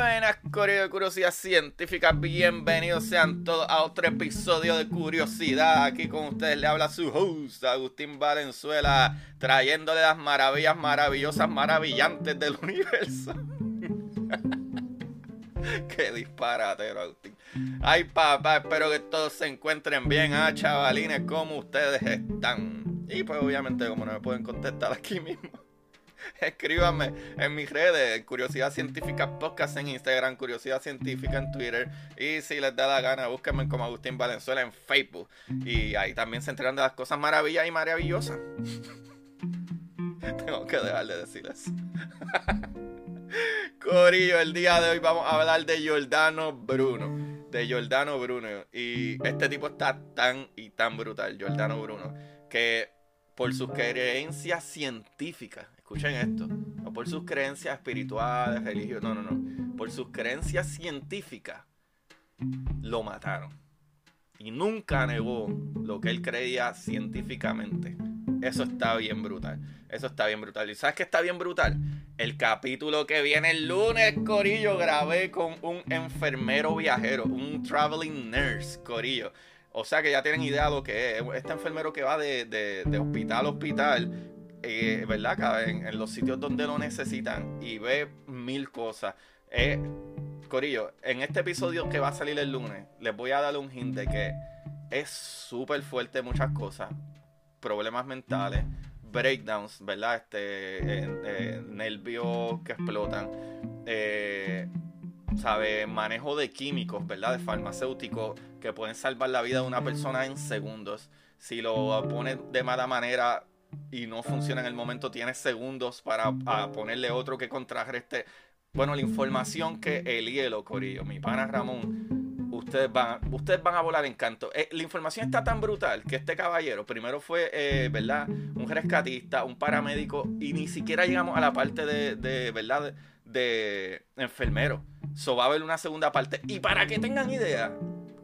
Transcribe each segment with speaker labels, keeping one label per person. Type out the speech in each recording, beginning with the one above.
Speaker 1: Buenas, Curiosidad Científica. Bienvenidos sean todos a otro episodio de Curiosidad. Aquí con ustedes le habla su host, Agustín Valenzuela, trayéndole las maravillas maravillosas, maravillantes del universo. Qué disparatero, Agustín. Ay, papá, espero que todos se encuentren bien, ah, chavalines, como ustedes están. Y pues, obviamente, como no me pueden contestar aquí mismo. Escríbanme en mis redes, Curiosidad Científica Podcast en Instagram, Curiosidad Científica en Twitter. Y si les da la gana, búsquenme como Agustín Valenzuela en Facebook. Y ahí también se enteran de las cosas maravillosas y maravillosas. Tengo que dejar de decirles. Corillo, el día de hoy vamos a hablar de Giordano Bruno. De Giordano Bruno. Y este tipo está tan y tan brutal, Giordano Bruno, que por sus creencias científicas, escuchen esto, no por sus creencias espirituales, religiosas, no, no, no, por sus creencias científicas, lo mataron. Y nunca negó lo que él creía científicamente. Eso está bien brutal. Eso está bien brutal. ¿Y sabes qué está bien brutal? El capítulo que viene el lunes, Corillo, grabé con un enfermero viajero, un traveling nurse, Corillo. O sea que ya tienen idea de lo que es. Este enfermero que va de, de, de hospital a hospital, eh, ¿verdad? En, los sitios donde lo necesitan y ve mil cosas. Eh, Corillo, en este episodio que va a salir el lunes, les voy a dar un hint de que es súper fuerte muchas cosas. Problemas mentales, breakdowns, ¿verdad? Este, eh, nervios que explotan. ¿sabe? Manejo de químicos, ¿verdad? De farmacéuticos que pueden salvar la vida de una persona en segundos. Si lo pones de mala manera y no funciona en el momento, tienes segundos para ponerle otro que contrarreste. Bueno, la información que el hielo, Corillo, mi pana Ramón, ustedes van, ustedes van a volar en canto. Eh, la información está tan brutal que este caballero primero fue, eh, ¿verdad? Un rescatista, un paramédico y ni siquiera llegamos a la parte de, de ¿verdad? De, enfermero. So va a haber una segunda parte. Y para que tengan idea,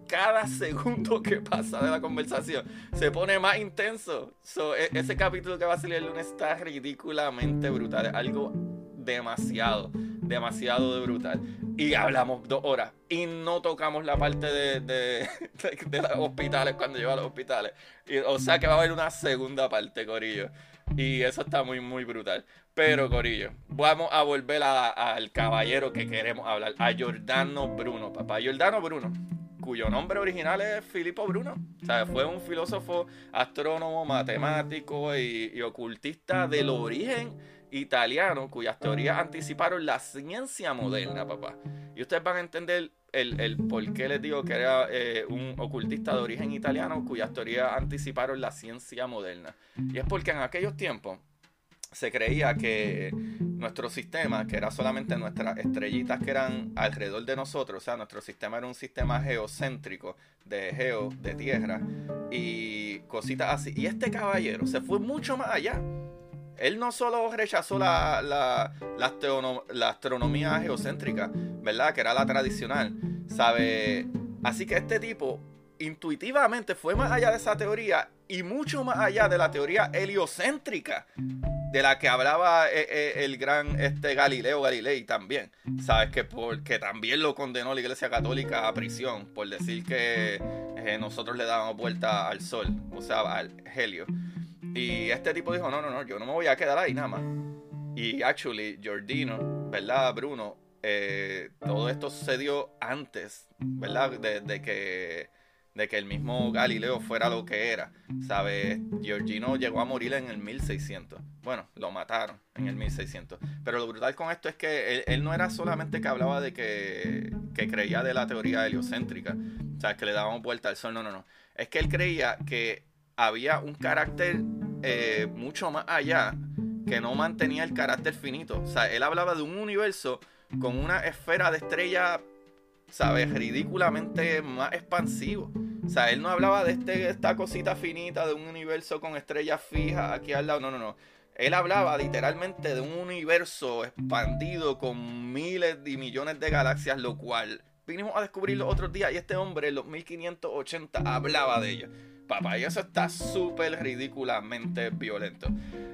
Speaker 1: cada segundo que pasa de la conversación se pone más intenso. So, e ese capítulo que va a salir el lunes está ridículamente brutal. Es algo demasiado, demasiado de brutal. Y hablamos dos horas. Y no tocamos la parte de, los hospitales cuando lleva a los hospitales. O sea que va a haber una segunda parte, Corillo. Y eso está muy, muy brutal. Pero, Corillo, vamos a volver al caballero que queremos hablar, a Giordano Bruno, papá. Giordano Bruno, cuyo nombre original es Filippo Bruno. O sea, fue un filósofo, astrónomo, matemático y, y ocultista del origen italiano, cuyas teorías anticiparon la ciencia moderna, papá. Y ustedes van a entender el, el por qué les digo que era eh, un ocultista de origen italiano, cuyas teorías anticiparon la ciencia moderna. Y es porque en aquellos tiempos se creía que nuestro sistema, que era solamente nuestras estrellitas que eran alrededor de nosotros, o sea, nuestro sistema era un sistema geocéntrico, de geo, de tierra, y cositas así. Y este caballero se fue mucho más allá. Él no solo rechazó la, la, la, la, astronomía geocéntrica, ¿verdad? Que era la tradicional, ¿sabe? Así que este tipo intuitivamente fue más allá de esa teoría y mucho más allá de la teoría heliocéntrica de la que hablaba eh, eh, el gran este Galileo Galilei también. Sabes que porque también lo condenó la Iglesia Católica a prisión por decir que eh, nosotros le dábamos vuelta al sol, o sea, al helio. Y este tipo dijo, no, no, no, yo no me voy a quedar ahí nada más. Y actually, Giordino, ¿verdad, Bruno? Todo esto sucedió antes, ¿verdad? De, que de que el mismo Galileo fuera lo que era. ¿Sabes? Giorgino llegó a morir en el 1600. Bueno, lo mataron en el 1600. Pero lo brutal con esto es que él, no era solamente que hablaba de que, que, creía de la teoría heliocéntrica, o sea, que le dábamos vuelta al sol, no, no, no. Es que él creía que había un carácter eh, mucho más allá que no mantenía el carácter finito. O sea, él hablaba de un universo con una esfera de estrella, ¿sabes? Ridículamente más expansivo. O sea, él no hablaba de este, esta cosita finita de un universo con estrellas fijas aquí al lado. No, no, no. Él hablaba literalmente de un universo expandido con miles y millones de galaxias, lo cual vinimos a descubrir los otros días y este hombre en los 1580 hablaba de ello. Papá, y eso está súper ridículamente violento.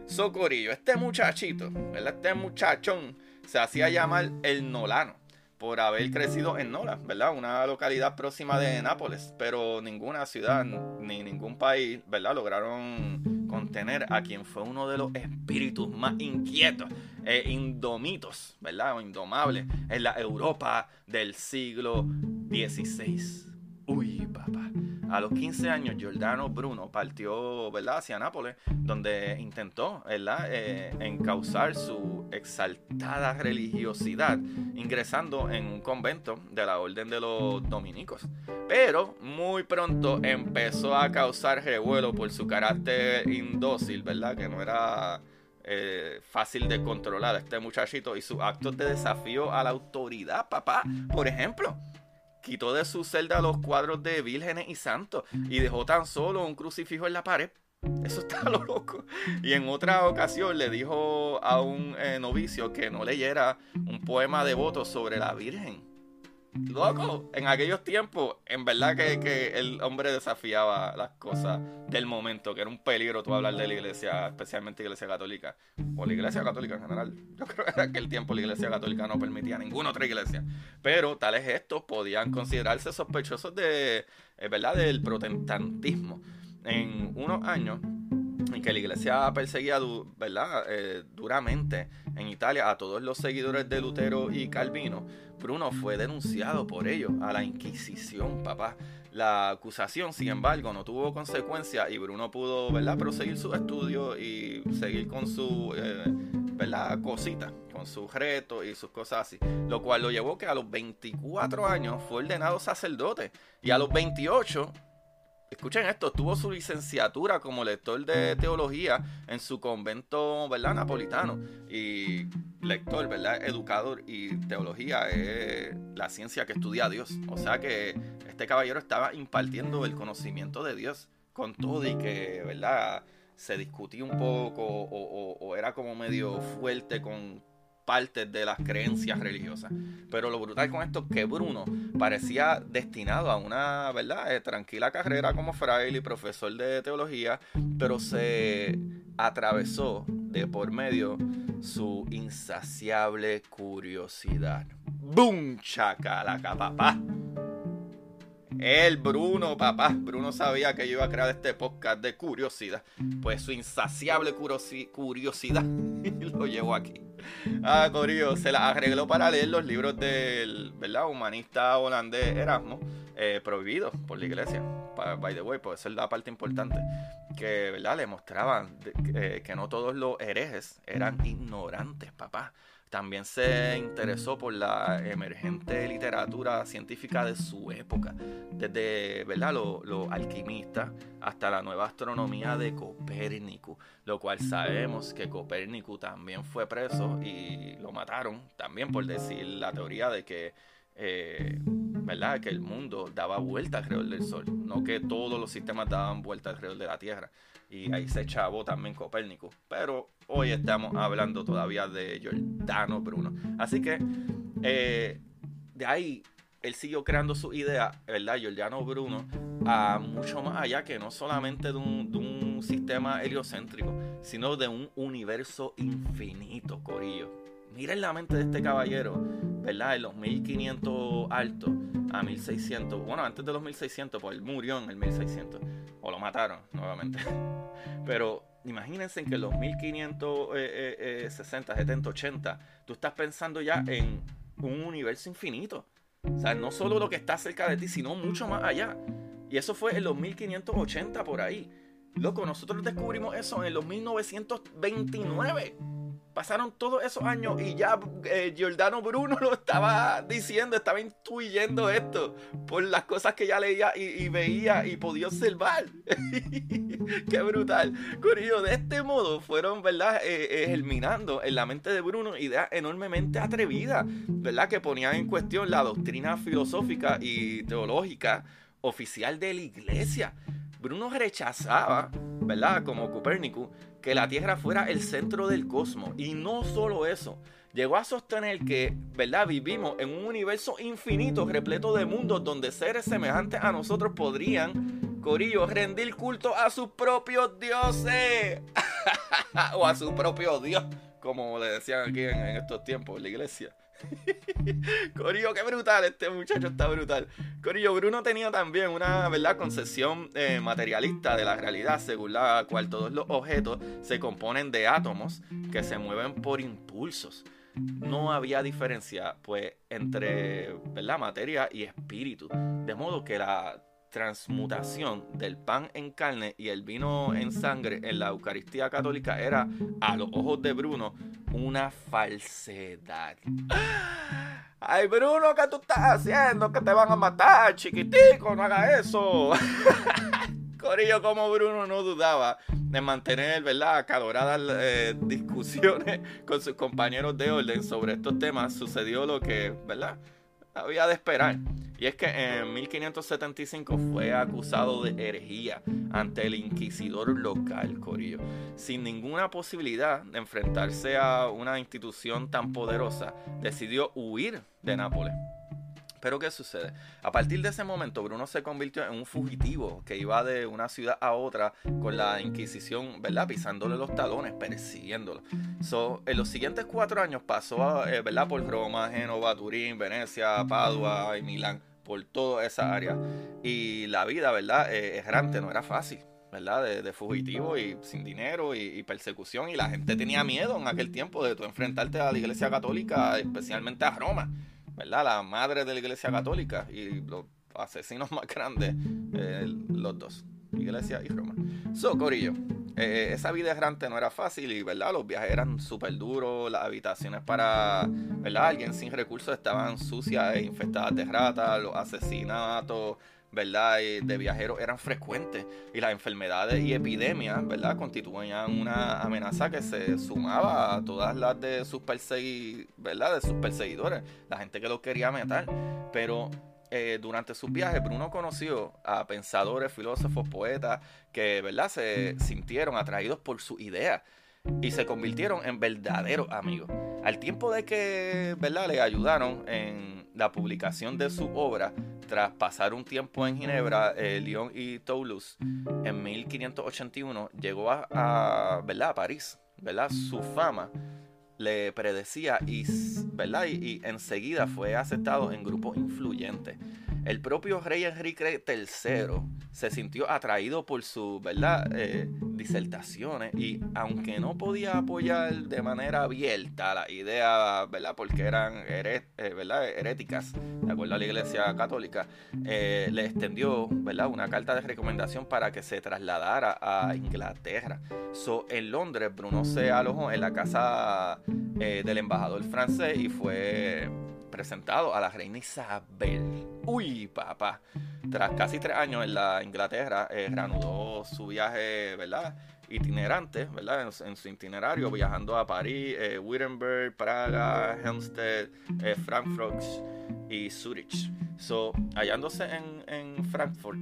Speaker 1: Socorillo, este muchachito, ¿verdad? Este muchachón se hacía llamar el Nolano por haber crecido en Nola, ¿verdad? Una localidad próxima de Nápoles, pero ninguna ciudad ni ningún país, ¿verdad? Lograron contener a quien fue uno de los espíritus más inquietos e indomitos, ¿verdad? O indomables en la Europa del siglo XVI. Uy, papá. A los 15 años, Giordano Bruno partió ¿verdad? hacia Nápoles, donde intentó ¿verdad? Eh, encauzar su exaltada religiosidad, ingresando en un convento de la Orden de los Dominicos. Pero muy pronto empezó a causar revuelo por su carácter indócil, ¿verdad? Que no era eh, fácil de controlar este muchachito y sus actos de desafío a la autoridad, papá, por ejemplo quitó de su celda los cuadros de vírgenes y santos y dejó tan solo un crucifijo en la pared. Eso está lo loco. Y en otra ocasión le dijo a un eh, novicio que no leyera un poema devoto sobre la Virgen. Loco, en aquellos tiempos, en verdad que, el hombre desafiaba las cosas del momento, que era un peligro tú hablar de la iglesia, especialmente la iglesia católica, o la iglesia católica en general. Yo creo que en aquel tiempo la iglesia católica no permitía ninguna otra iglesia. Pero tales gestos podían considerarse sospechosos de, eh, ¿verdad? del protestantismo. En unos años, en que la iglesia perseguía ¿verdad? Eh, duramente en Italia a todos los seguidores de Lutero y Calvino, Bruno fue denunciado por ello a la Inquisición, papá. La acusación, sin embargo, no tuvo consecuencia y Bruno pudo, ¿verdad?, proseguir sus estudios y seguir con su, eh, ¿verdad?, cosita, con sus retos y sus cosas así. Lo cual lo llevó que a los 24 años fue ordenado sacerdote y a los 28 escuchen esto, tuvo su licenciatura como lector de teología en su convento, ¿verdad? Napolitano. Y lector, ¿verdad? Educador y teología es la ciencia que estudia a Dios. O sea que este caballero estaba impartiendo el conocimiento de Dios con todo y que, ¿verdad? Se discutía un poco o, o era como medio fuerte con de las creencias religiosas. Pero lo brutal con esto es que Bruno parecía destinado a una, ¿verdad?, eh, tranquila carrera como fraile y profesor de teología, pero se atravesó de por medio su insaciable curiosidad. ¡Bum! Chacalaca, papá. El Bruno, papá. Bruno sabía que yo iba a crear este podcast de curiosidad. Pues su insaciable curiosidad lo llevó aquí. Ah, Corillo, se la arregló para leer los libros del ¿verdad? humanista holandés Erasmo, eh, prohibidos por la iglesia. By the way, pues esa es la parte importante. Que ¿verdad? le mostraban eh, que no todos los herejes eran ignorantes, papá. También se interesó por la emergente literatura científica de su época, desde ¿verdad? Los alquimistas hasta la nueva astronomía de Copérnico, lo cual sabemos que Copérnico también fue preso y lo mataron también por decir la teoría de que eh, ¿verdad? que el mundo daba vuelta alrededor del Sol, no que todos los sistemas daban vuelta alrededor de la Tierra. Y ahí se echaba también Copérnico. Pero hoy estamos hablando todavía de Giordano Bruno. Así que eh, de ahí él siguió creando su idea, ¿verdad? Giordano Bruno, a mucho más allá que no solamente de un, de un sistema heliocéntrico, sino de un universo infinito, Corillo miren la mente de este caballero, ¿verdad? En los 1500 altos a 1600. Bueno, antes de los 1600, pues él murió en el 1600. O lo mataron nuevamente. Pero imagínense en que en los 1560, 70, 80, tú estás pensando ya en un universo infinito. O sea, no solo lo que está cerca de ti, sino mucho más allá. Y eso fue en los 1580 por ahí. Loco, nosotros descubrimos eso en los 1929. Pasaron todos esos años y ya eh, Giordano Bruno lo estaba diciendo, estaba intuyendo esto por las cosas que ya leía y, veía y podía observar. Qué brutal. Corillo, de este modo fueron, ¿verdad? Eh, eh, germinando en la mente de Bruno ideas enormemente atrevidas, ¿verdad? Que ponían en cuestión la doctrina filosófica y teológica oficial de la iglesia. Bruno rechazaba, ¿verdad? Como Copérnico, que la Tierra fuera el centro del cosmos. Y no solo eso, llegó a sostener que, ¿verdad? Vivimos en un universo infinito, repleto de mundos donde seres semejantes a nosotros podrían, Corillo, rendir culto a sus propios dioses. o a su propio Dios, como le decían aquí en, estos tiempos la iglesia. Corillo, qué brutal, este muchacho está brutal. Corillo, Bruno tenía también una ¿verdad? concepción eh, materialista de la realidad, según la cual todos los objetos se componen de átomos que se mueven por impulsos. No había diferencia, pues, entre ¿verdad? materia y espíritu. De modo que la transmutación del pan en carne y el vino en sangre en la Eucaristía católica era, a los ojos de Bruno, una falsedad. Ay, Bruno, ¿qué tú estás haciendo? Que te van a matar, chiquitico, no hagas eso. Corillo, como Bruno no dudaba de mantener, ¿verdad?, acaloradas eh, discusiones con sus compañeros de orden sobre estos temas, sucedió lo que, ¿verdad?, había de esperar. Y es que en 1575 fue acusado de herejía ante el inquisidor local, Corillo, sin ninguna posibilidad de enfrentarse a una institución tan poderosa, decidió huir de Nápoles. Pero ¿qué sucede? A partir de ese momento Bruno se convirtió en un fugitivo que iba de una ciudad a otra con la Inquisición, ¿verdad? Pisándole los talones, persiguiéndolo. So, en los siguientes cuatro años pasó, eh, ¿verdad? Por Roma, Génova, Turín, Venecia, Padua y Milán, por toda esa área. Y la vida, ¿verdad? Eh, errante, no era fácil. ¿verdad? De, fugitivo y sin dinero y, y, persecución. Y la gente tenía miedo en aquel tiempo de tú enfrentarte a la iglesia católica, especialmente a Roma. ¿Verdad? La madre de la iglesia católica y los asesinos más grandes, eh, los dos, iglesia y Roma. So, Corillo, eh, esa vida errante no era fácil y, ¿verdad? Los viajes eran súper duros, las habitaciones para, ¿verdad? Alguien sin recursos estaban sucias e infestadas de ratas, los asesinatos, ¿verdad? de viajeros eran frecuentes y las enfermedades y epidemias, ¿verdad? Constituían una amenaza que se sumaba a todas las de sus ¿verdad? De sus perseguidores, la gente que los quería matar. Pero eh, durante sus viajes, Bruno conoció a pensadores, filósofos, poetas que, ¿verdad? Se sintieron atraídos por su idea y se convirtieron en verdaderos amigos. Al tiempo de que, ¿verdad? Le ayudaron en la publicación de su obra, tras pasar un tiempo en Ginebra, eh, Lyon y Toulouse, en 1581 llegó a, a, ¿verdad? a París. ¿verdad? Su fama le predecía y, ¿verdad? y, enseguida fue aceptado en grupos influyentes. El propio rey Enrique III se sintió atraído por sus. Eh, disertaciones y aunque no podía apoyar de manera abierta la idea, ¿verdad? porque eran eh, ¿verdad? heréticas, de acuerdo a la Iglesia Católica, eh, le extendió ¿verdad? una carta de recomendación para que se trasladara a Inglaterra. So, en Londres, Bruno se alojó en la casa del embajador francés y fue presentado a la reina Isabel. Uy, papá. Tras casi tres años en la Inglaterra, eh, reanudó su viaje, ¿verdad? Itinerante, ¿verdad? En, su itinerario, viajando a París, eh, Wittenberg, Praga, Helmstedt, eh, Frankfurt y Zurich. So, hallándose en, en Frankfurt,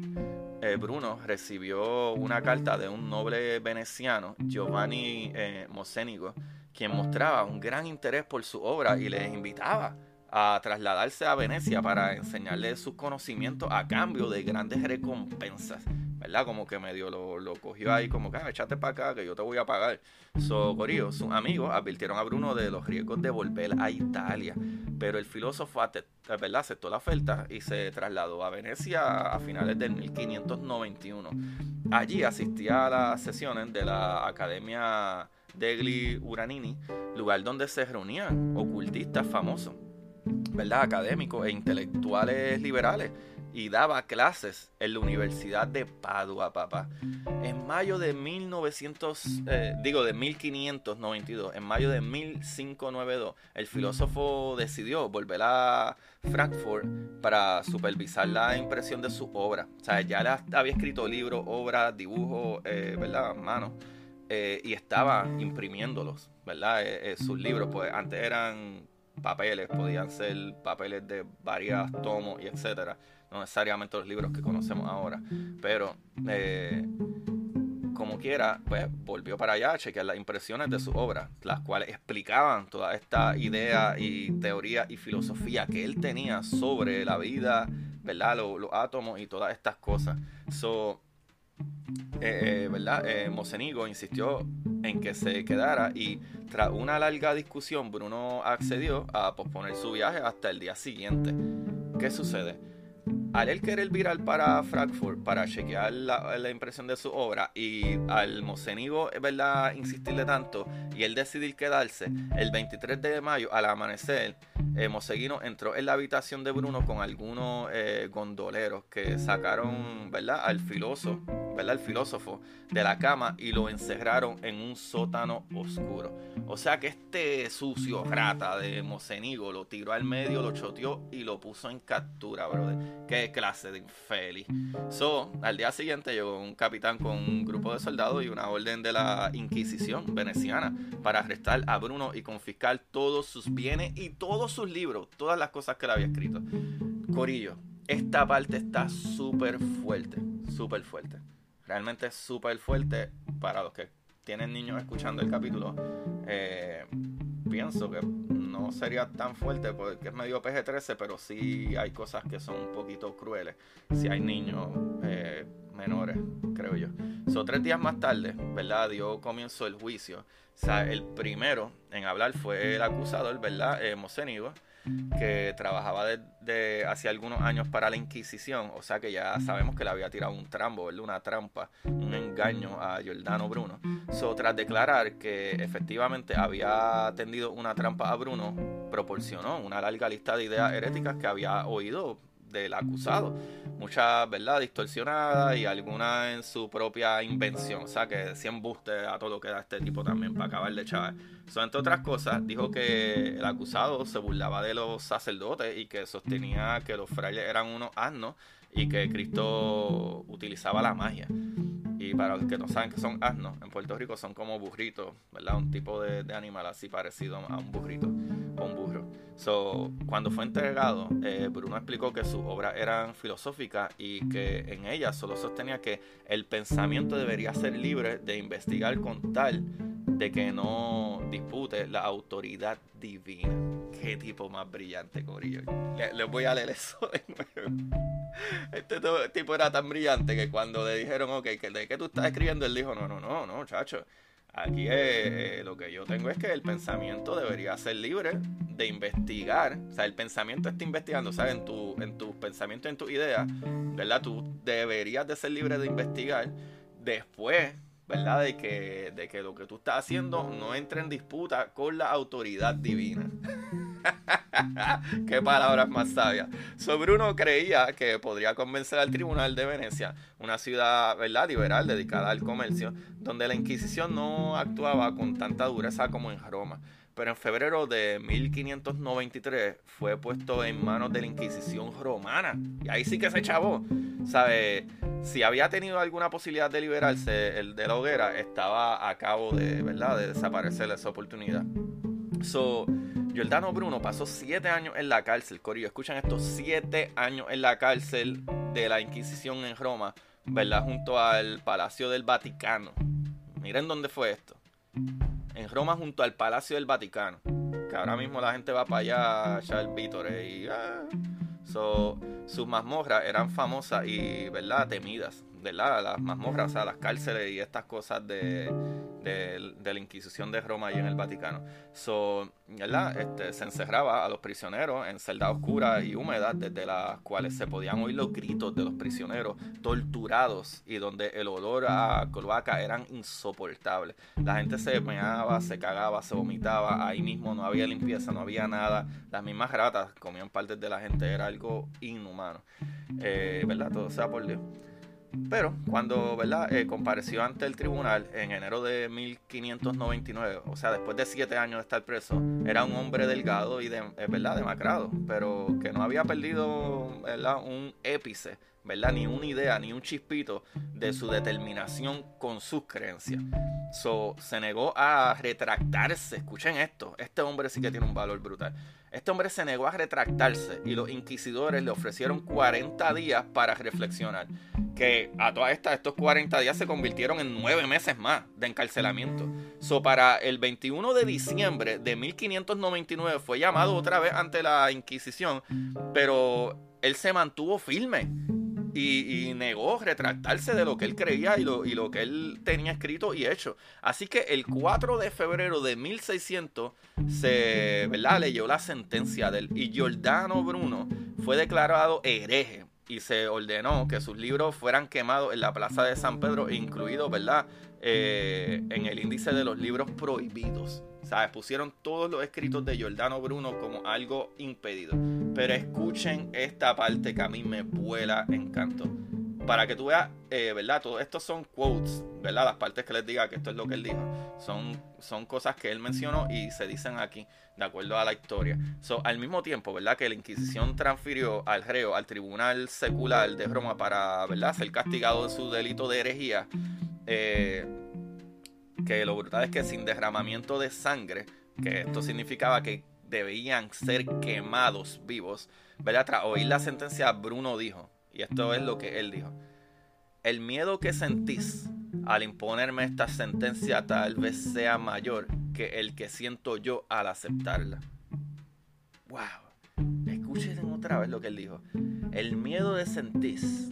Speaker 1: eh, Bruno recibió una carta de un noble veneciano, Giovanni Mocenigo, quien mostraba un gran interés por su obra y les invitaba a trasladarse a Venecia para enseñarle sus conocimientos a cambio de grandes recompensas. ¿Verdad? Como que medio lo, lo cogió ahí, como que ah, para acá que yo te voy a pagar. So, Corillo, sus amigos advirtieron a Bruno de los riesgos de volver a Italia. Pero el filósofo ¿verdad? aceptó la oferta y se trasladó a Venecia a finales del 1591. Allí asistía a las sesiones de la Academia degli Uranini, lugar donde se reunían ocultistas famosos. ¿verdad? académicos e intelectuales liberales y daba clases en la Universidad de Padua, papá. En mayo de 1900, eh, digo de 1592, en mayo de 1592, el filósofo decidió volver a Frankfurt para supervisar la impresión de su obra. Ya había escrito libros, obras, dibujos, eh, ¿verdad? Manos. Eh, y estaba imprimiéndolos, ¿verdad? sus libros, pues antes eran papeles, podían ser papeles de varias tomos y etcétera no necesariamente los libros que conocemos ahora, pero eh, como quiera, pues volvió para allá a chequear las impresiones de su obra, las cuales explicaban toda esta idea y teoría y filosofía que él tenía sobre la vida, ¿verdad? Los, átomos y todas estas cosas. So, eh, eh, ¿verdad? Mocenigo insistió en que se quedara y tras una larga discusión Bruno accedió a posponer su viaje hasta el día siguiente. ¿Qué sucede? Al él querer virar para Frankfurt para chequear la, impresión de su obra y al Mocenigo, ¿verdad?, insistirle tanto y él decidir quedarse, el 23 de mayo al amanecer, eh, Moseguino entró en la habitación de Bruno con algunos eh, gondoleros que sacaron, ¿verdad?, al filósofo, ¿verdad?, el filósofo de la cama y lo encerraron en un sótano oscuro. O sea que este sucio rata de Mocenigo lo tiró al medio, lo choteó y lo puso en captura, brother. Clase de infeliz. So, al día siguiente llegó un capitán con un grupo de soldados y una orden de la Inquisición veneciana para arrestar a Bruno y confiscar todos sus bienes y todos sus libros, todas las cosas que él había escrito. Corillo, esta parte está súper fuerte, súper fuerte. Realmente súper fuerte para los que tienen niños escuchando el capítulo, eh, pienso que no sería tan fuerte porque es medio PG-13, pero sí hay cosas que son un poquito crueles si hay niños eh, menores, creo yo. So, tres días más tarde, ¿verdad? Dio comienzo el juicio. O sea, el primero en hablar fue el acusador, ¿verdad? Eh, que trabajaba desde hace algunos años para la Inquisición, o sea que ya sabemos que le había tirado un trambo, una trampa, un engaño a Giordano Bruno. So, tras declarar que efectivamente había tendido una trampa a Bruno, proporcionó una larga lista de ideas heréticas que había oído del acusado. Muchas, ¿verdad?, distorsionadas y algunas en su propia invención. O sea, que decían buste a todo lo que da este tipo también para acabar de echar. So, entre otras cosas, dijo que el acusado se burlaba de los sacerdotes y que sostenía que los frailes eran unos asnos y que Cristo utilizaba la magia. Y para los que no saben que son asnos, en Puerto Rico son como burritos, ¿verdad? Un tipo de, de animal así parecido a un burrito un burro. So, cuando fue entregado, eh, Bruno explicó que sus obras eran filosóficas y que en ellas solo sostenía que el pensamiento debería ser libre de investigar con tal de que no dispute la autoridad divina. Qué tipo más brillante, Corillo. Les voy a leer eso de nuevo. Este tipo era tan brillante que cuando le dijeron, ok, ¿de qué tú estás escribiendo? Él dijo, no, no, no, no, chacho. Aquí eh, lo que yo tengo es que el pensamiento debería ser libre de investigar. O sea, el pensamiento está investigando, ¿sabes? En, tu, en tus pensamientos, en tus ideas, ¿verdad? Tú deberías de ser libre de investigar. Después, ¿verdad? De que, de que lo que tú estás haciendo no entre en disputa con la autoridad divina. Qué palabras más sabias. So Bruno creía que podría convencer al Tribunal de Venecia, una ciudad ¿verdad? liberal dedicada al comercio, donde la Inquisición no actuaba con tanta dureza como en Roma. Pero en febrero de 1593 fue puesto en manos de la Inquisición romana. Y ahí sí que se chavó. ¿Sabe? Si había tenido alguna posibilidad de liberarse, el de la hoguera estaba a cabo de, ¿verdad? de desaparecer esa oportunidad. So, Giordano Bruno pasó siete años en la cárcel, Corillo. Escuchan esto, siete años en la cárcel de la Inquisición en Roma, ¿verdad? Junto al Palacio del Vaticano. Miren dónde fue esto. En Roma junto al Palacio del Vaticano. Que ahora mismo la gente va para allá a echar vítores y... Ah. Sus mazmorras eran famosas y, ¿verdad? Temidas ¿verdad? las mazmorras, o sea, las cárceles y estas cosas de, de, la Inquisición de Roma y en el Vaticano. So, ¿verdad? Este, se encerraba a los prisioneros en celdas oscuras y húmedas, desde las cuales se podían oír los gritos de los prisioneros torturados y donde el olor a cloaca eran insoportables. La gente se meaba, se cagaba, se vomitaba, ahí mismo no había limpieza, no había nada. Las mismas ratas comían partes de la gente, era algo inhumano. Eh, ¿Verdad? Todo sea por Dios. Pero cuando ¿verdad? Eh, compareció ante el tribunal en enero de 1599, o sea, después de siete años de estar preso, era un hombre delgado y ¿verdad? demacrado, pero que no había perdido ¿verdad? un épice, ¿verdad? ni una idea, ni un chispito de su determinación con sus creencias. So, se negó a retractarse. Escuchen esto, este hombre sí que tiene un valor brutal. Este hombre se negó a retractarse y los inquisidores le ofrecieron 40 días para reflexionar. Que a todas estas, estos 40 días se convirtieron en 9 meses más de encarcelamiento. So, para el 21 de diciembre de 1599 fue llamado otra vez ante la Inquisición, pero él se mantuvo firme y, negó retractarse de lo que él creía y lo, y lo que él tenía escrito y hecho. Así que el 4 de febrero de 1600 se ¿verdad? leyó la sentencia del y Giordano Bruno fue declarado hereje y se ordenó que sus libros fueran quemados en la plaza de San Pedro, incluido ¿verdad? Eh, en el índice de los libros prohibidos. ¿Sabes? Pusieron todos los escritos de Giordano Bruno como algo impedido. Pero escuchen esta parte que a mí me vuela encanto. Para que tú veas, eh, ¿verdad? Todos estos son quotes, ¿verdad? Las partes que les diga que esto es lo que él dijo. Son, son cosas que él mencionó y se dicen aquí, de acuerdo a la historia. So, al mismo tiempo, ¿verdad? Que la Inquisición transfirió al reo al tribunal secular de Roma para, ¿verdad? Ser castigado de su delito de herejía. Eh, que lo brutal es que sin derramamiento de sangre, que esto significaba que debían ser quemados vivos, ¿verdad? Tras oír la sentencia, Bruno dijo, y esto es lo que él dijo, el miedo que sentís al imponerme esta sentencia tal vez sea mayor que el que siento yo al aceptarla. ¡Wow! Escuchen otra vez lo que él dijo. El miedo de sentís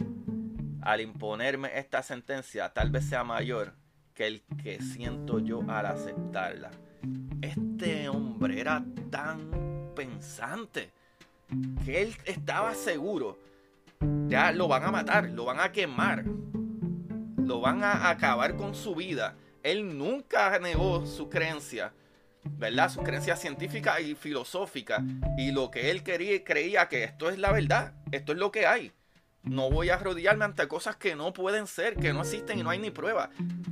Speaker 1: al imponerme esta sentencia tal vez sea mayor que el que siento yo al aceptarla. Este hombre era tan pensante que él estaba seguro. Ya lo van a matar, lo van a quemar, lo van a acabar con su vida. Él nunca negó su creencia, ¿verdad? Su creencia científica y filosófica. Y lo que él quería, creía que esto es la verdad, esto es lo que hay. No voy a arrodillarme ante cosas que no pueden ser, que no existen y no hay ni prueba.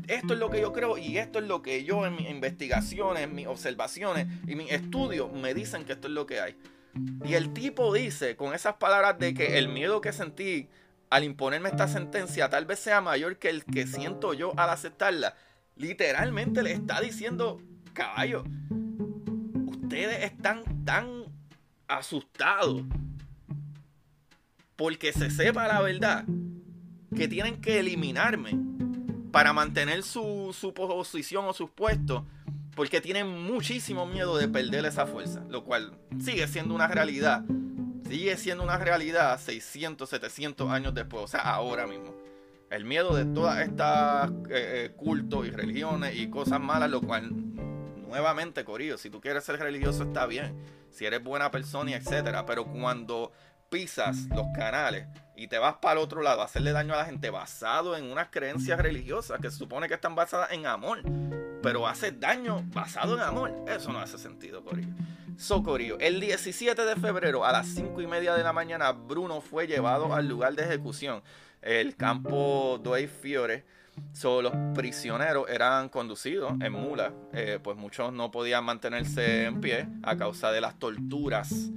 Speaker 1: Esto es lo que yo creo y esto es lo que yo en mis investigaciones, en mis observaciones y mis estudios me dicen que esto es lo que hay. Y el tipo dice con esas palabras de que el miedo que sentí al imponerme esta sentencia tal vez sea mayor que el que siento yo al aceptarla. Literalmente le está diciendo, caballo, ustedes están tan asustados porque se sepa la verdad, que tienen que eliminarme para mantener su, posición o sus puestos, porque tienen muchísimo miedo de perder esa fuerza, lo cual sigue siendo una realidad. Sigue siendo una realidad 600, 700 años después, o sea, ahora mismo. El miedo de todas estas eh, eh, cultos y religiones y cosas malas, lo cual, nuevamente, Corillo, si tú quieres ser religioso está bien, si eres buena persona y etcétera, pero cuando pisas los canales y te vas para el otro lado a hacerle daño a la gente basado en unas creencias religiosas que se supone que están basadas en amor, pero haces daño basado en amor, eso no hace sentido, Corillo. So, Corillo, el 17 de febrero a las 5 y media de la mañana, Bruno fue llevado al lugar de ejecución, el campo Due Fiore So, los prisioneros eran conducidos en mulas, eh, pues muchos no podían mantenerse en pie a causa de las torturas.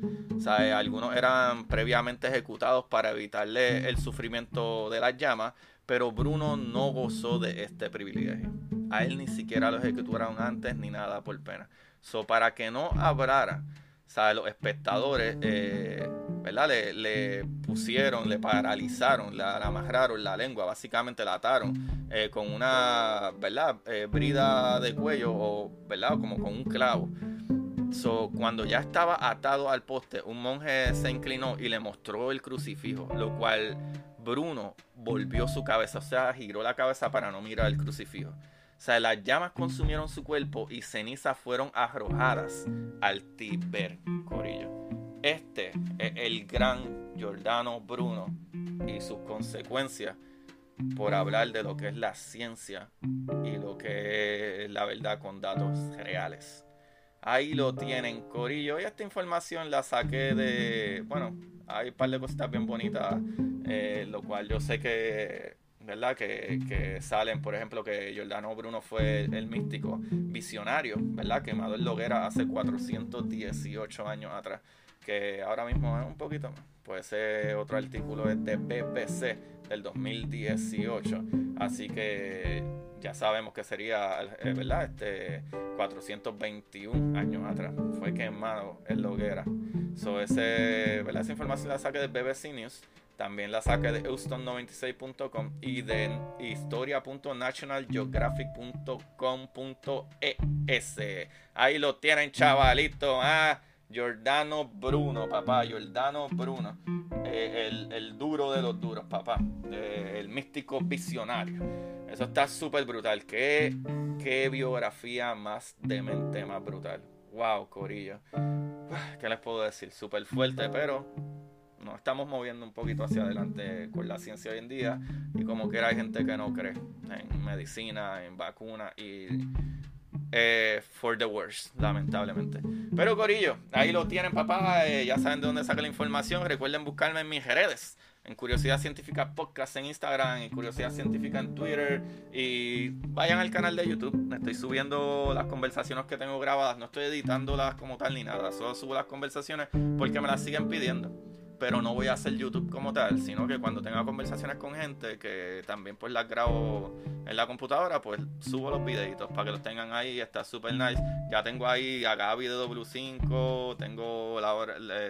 Speaker 1: algunos eran previamente ejecutados para evitarle el sufrimiento de las llamas, pero Bruno no gozó de este privilegio. A él ni siquiera lo ejecutaron antes ni nada por pena. So, para que no hablara sea, los espectadores, eh, ¿verdad? Le, pusieron, le paralizaron, la, amarraron la lengua, básicamente la ataron eh, con una, ¿verdad? Eh, brida de cuello o, ¿verdad? Como con un clavo. So, cuando ya estaba atado al poste, un monje se inclinó y le mostró el crucifijo, lo cual Bruno volvió su cabeza, o sea, giró la cabeza para no mirar el crucifijo. O sea, las llamas consumieron su cuerpo y cenizas fueron arrojadas al Tiber, Corillo. Este es el gran Giordano Bruno y sus consecuencias por hablar de lo que es la ciencia y lo que es la verdad con datos reales. Ahí lo tienen, Corillo. Y esta información la saqué de. Bueno, hay un par de cositas bien bonitas, eh, lo cual yo sé que. ¿Verdad? Que, salen, por ejemplo, que Giordano Bruno fue el, místico visionario, ¿verdad? Quemado en Loguera hace 418 años atrás. Que ahora mismo es un poquito más. Pues ese otro artículo es de BBC del 2018. Así que ya sabemos que sería, eh, ¿verdad? Este 421 años atrás. Fue quemado en la hoguera. So ese, ¿verdad? Esa información la saqué de BBC News. También la saqué de Houston96.com y de historia.nationalgeographic.com.es. Ahí lo tienen, chavalito. Ah, Giordano Bruno, papá. Giordano Bruno. Eh, el, duro de los duros, papá. El místico visionario. Eso está súper brutal. ¿Qué, qué biografía más demente, más brutal. Wow, Corillo. ¿Qué les puedo decir? Súper fuerte, pero nos estamos moviendo un poquito hacia adelante con la ciencia hoy en día. Y como que hay gente que no cree en medicina, en vacunas y eh, for the worst, lamentablemente. Pero Corillo, ahí lo tienen, papá. Eh, ya saben de dónde saca la información. Recuerden buscarme en mis redes. En Curiosidad Científica Podcast en Instagram, en Curiosidad Científica en Twitter. Y vayan al canal de YouTube. Estoy subiendo las conversaciones que tengo grabadas. No estoy editándolas como tal ni nada. Solo subo las conversaciones porque me las siguen pidiendo pero no voy a hacer YouTube como tal, sino que cuando tenga conversaciones con gente que también pues las grabo en la computadora, pues subo los videitos para que los tengan ahí, está súper nice. Ya tengo ahí a Gaby de W5, tengo la,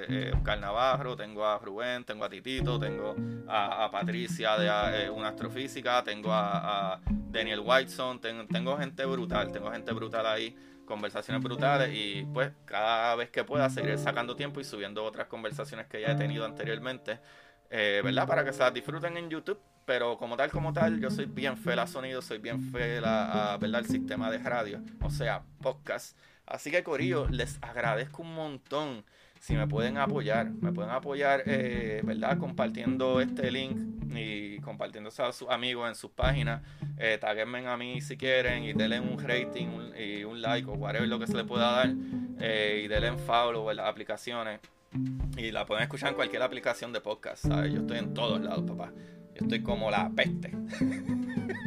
Speaker 1: eh, Oscar Navarro, tengo a Rubén, tengo a Titito, tengo a, Patricia de eh, una astrofísica, tengo a, a Daniel Whiteson, tengo, tengo gente brutal, tengo gente brutal ahí conversaciones brutales y pues cada vez que pueda seguir sacando tiempo y subiendo otras conversaciones que ya he tenido anteriormente, eh, ¿verdad? Para que se las disfruten en YouTube. Pero como tal, como tal, yo soy bien fiel a sonido, soy bien fiel a, ¿verdad? al sistema de radio, o sea, podcast. Así que Corillo, les agradezco un montón si me pueden apoyar, me pueden apoyar, eh, ¿verdad? Compartiendo este link y compartiéndose a sus amigos en sus páginas. Eh, a mí si quieren y denle un rating y un like o whatever lo que se le pueda dar. Eh, y denle en follow en las aplicaciones. Y la pueden escuchar en cualquier aplicación de podcast, ¿sabes? Yo estoy en todos lados, papá. Yo estoy como la peste.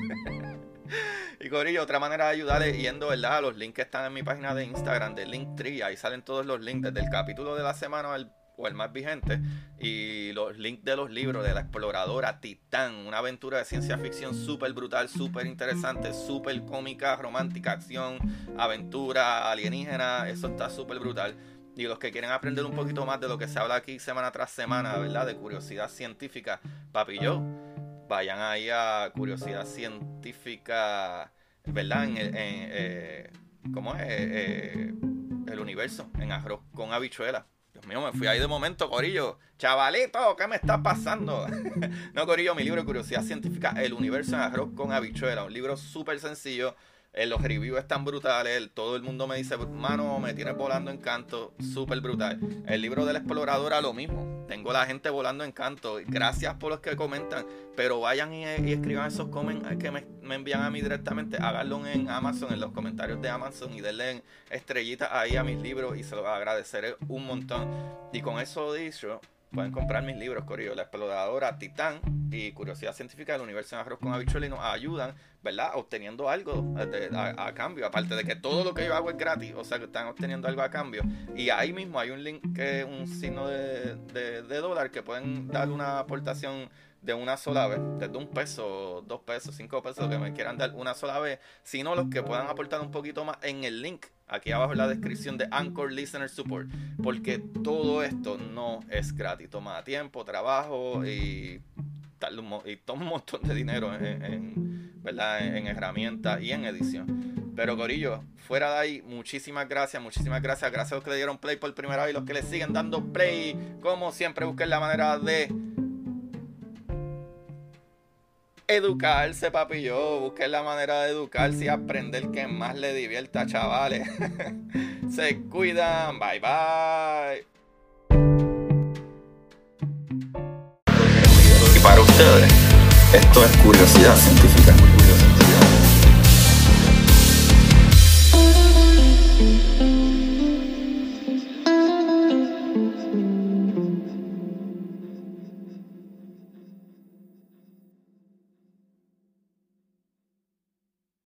Speaker 1: Y otra manera de ayudarle yendo ¿verdad? a los links que están en mi página de Instagram de Linktree. Ahí salen todos los links desde el capítulo de la semana o el más vigente y los links de los libros de la exploradora Titán, una aventura de ciencia ficción súper brutal, súper interesante, súper cómica, romántica, acción, aventura, alienígena, eso está súper brutal. Y los que quieren aprender un poquito más de lo que se habla aquí semana tras semana, ¿verdad? De curiosidad científica, papi yo vayan ahí a Curiosidad Científica, ¿verdad? En, eh, ¿Cómo es? Eh, eh, el universo, en arroz con habichuela. Dios mío, me fui ahí de momento, Corillo. Chavalito, ¿qué me está pasando? no, Corillo, mi libro Curiosidad Científica, El universo en arroz con habichuela. Un libro súper sencillo. los reviews están brutales. todo el mundo me dice, mano, me tienes volando en canto. Súper brutal. El libro de la exploradora, lo mismo tengo la gente volando en canto. Gracias por los que comentan. Pero vayan y, escriban esos comentarios que me, envían a mí directamente. Háganlo en Amazon, en los comentarios de Amazon. Y denle estrellitas ahí a mis libros. Y se los agradeceré un montón. Y con eso dicho, pueden comprar mis libros, Corillo, La Exploradora, Titán y Curiosidad Científica del Universo en Arroz con Habichuela y nos ayudan, ¿verdad? Obteniendo algo a, cambio, aparte de que todo lo que yo hago es gratis, o sea que están obteniendo algo a cambio. Y ahí mismo hay un link que un signo de, de dólar que pueden dar una aportación de una sola vez, desde un peso, dos pesos, cinco pesos que me quieran dar una sola vez, sino los que puedan aportar un poquito más en el link aquí abajo en la descripción de Anchor Listener Support, porque todo esto no es gratis, toma tiempo, trabajo y, y toma un montón de dinero en, ¿verdad? en, herramientas y en edición. Pero Corillo, fuera de ahí, muchísimas gracias, muchísimas gracias. Gracias a los que le dieron play por primera vez y los que le siguen dando play. Como siempre, busquen la manera de educarse, papi yo. Busquen la manera de educarse y aprender que más le divierta, chavales. Se cuidan. Bye bye.
Speaker 2: Y para ustedes, esto es curiosidad científica.